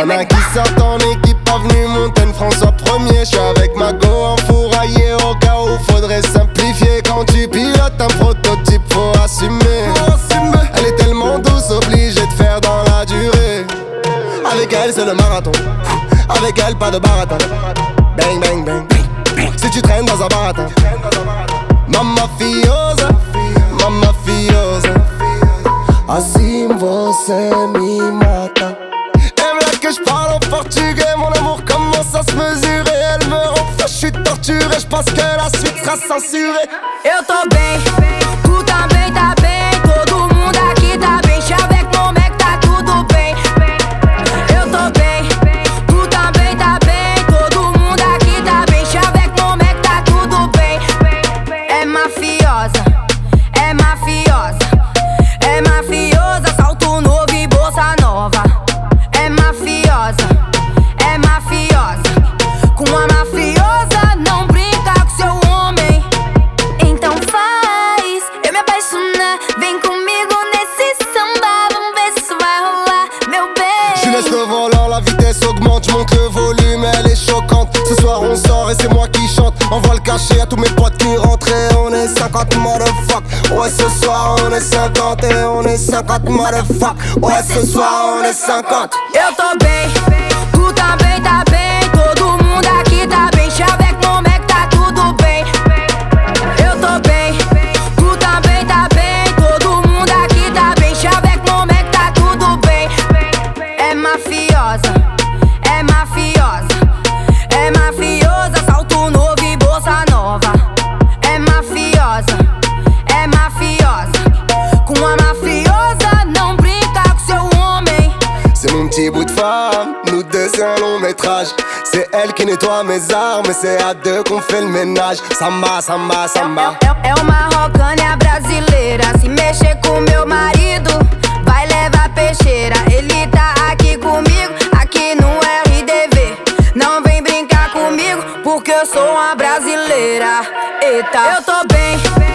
Y'en a qui sortent en équipe, avenue Montaigne, François premier. J'suis avec ma go enfouraillé au cas où faudrait simplifier. Quand tu pilotes un prototype, faut assumer. Elle est tellement douce, obligée de faire dans la durée. Avec elle, c'est le marathon. Avec elle, pas de baratin. Bang, bang, bang. Si tu traînes dans un baratin. Mamma fiosa, mata. Elle là que je parle en portugais, mon amour commence à se mesurer. Elle me rend je suis torturé, je pense que la suite sera censurée. Eu tô bem, tu tá bem. Volume, elle est choquante. Ce soir on sort et c'est moi qui chante. Envoie le cachet à tous mes potes qui rentrent on est 50 motherfuck. Ouais, ce soir on est 50 et on est 50 motherfuck. Ouais, ce soir on est 50. Eu tô bem, métrage. C'est elle qui nettoie mes armes c'est à deux qu'on fait le ménage. Samba, samba, samba. É, é uma rocânia brasileira. Se mexer com meu marido, vai levar peixeira. Ele tá aqui comigo, aqui no RDV. Não vem brincar comigo, porque eu sou uma brasileira. Eita, eu tô bem,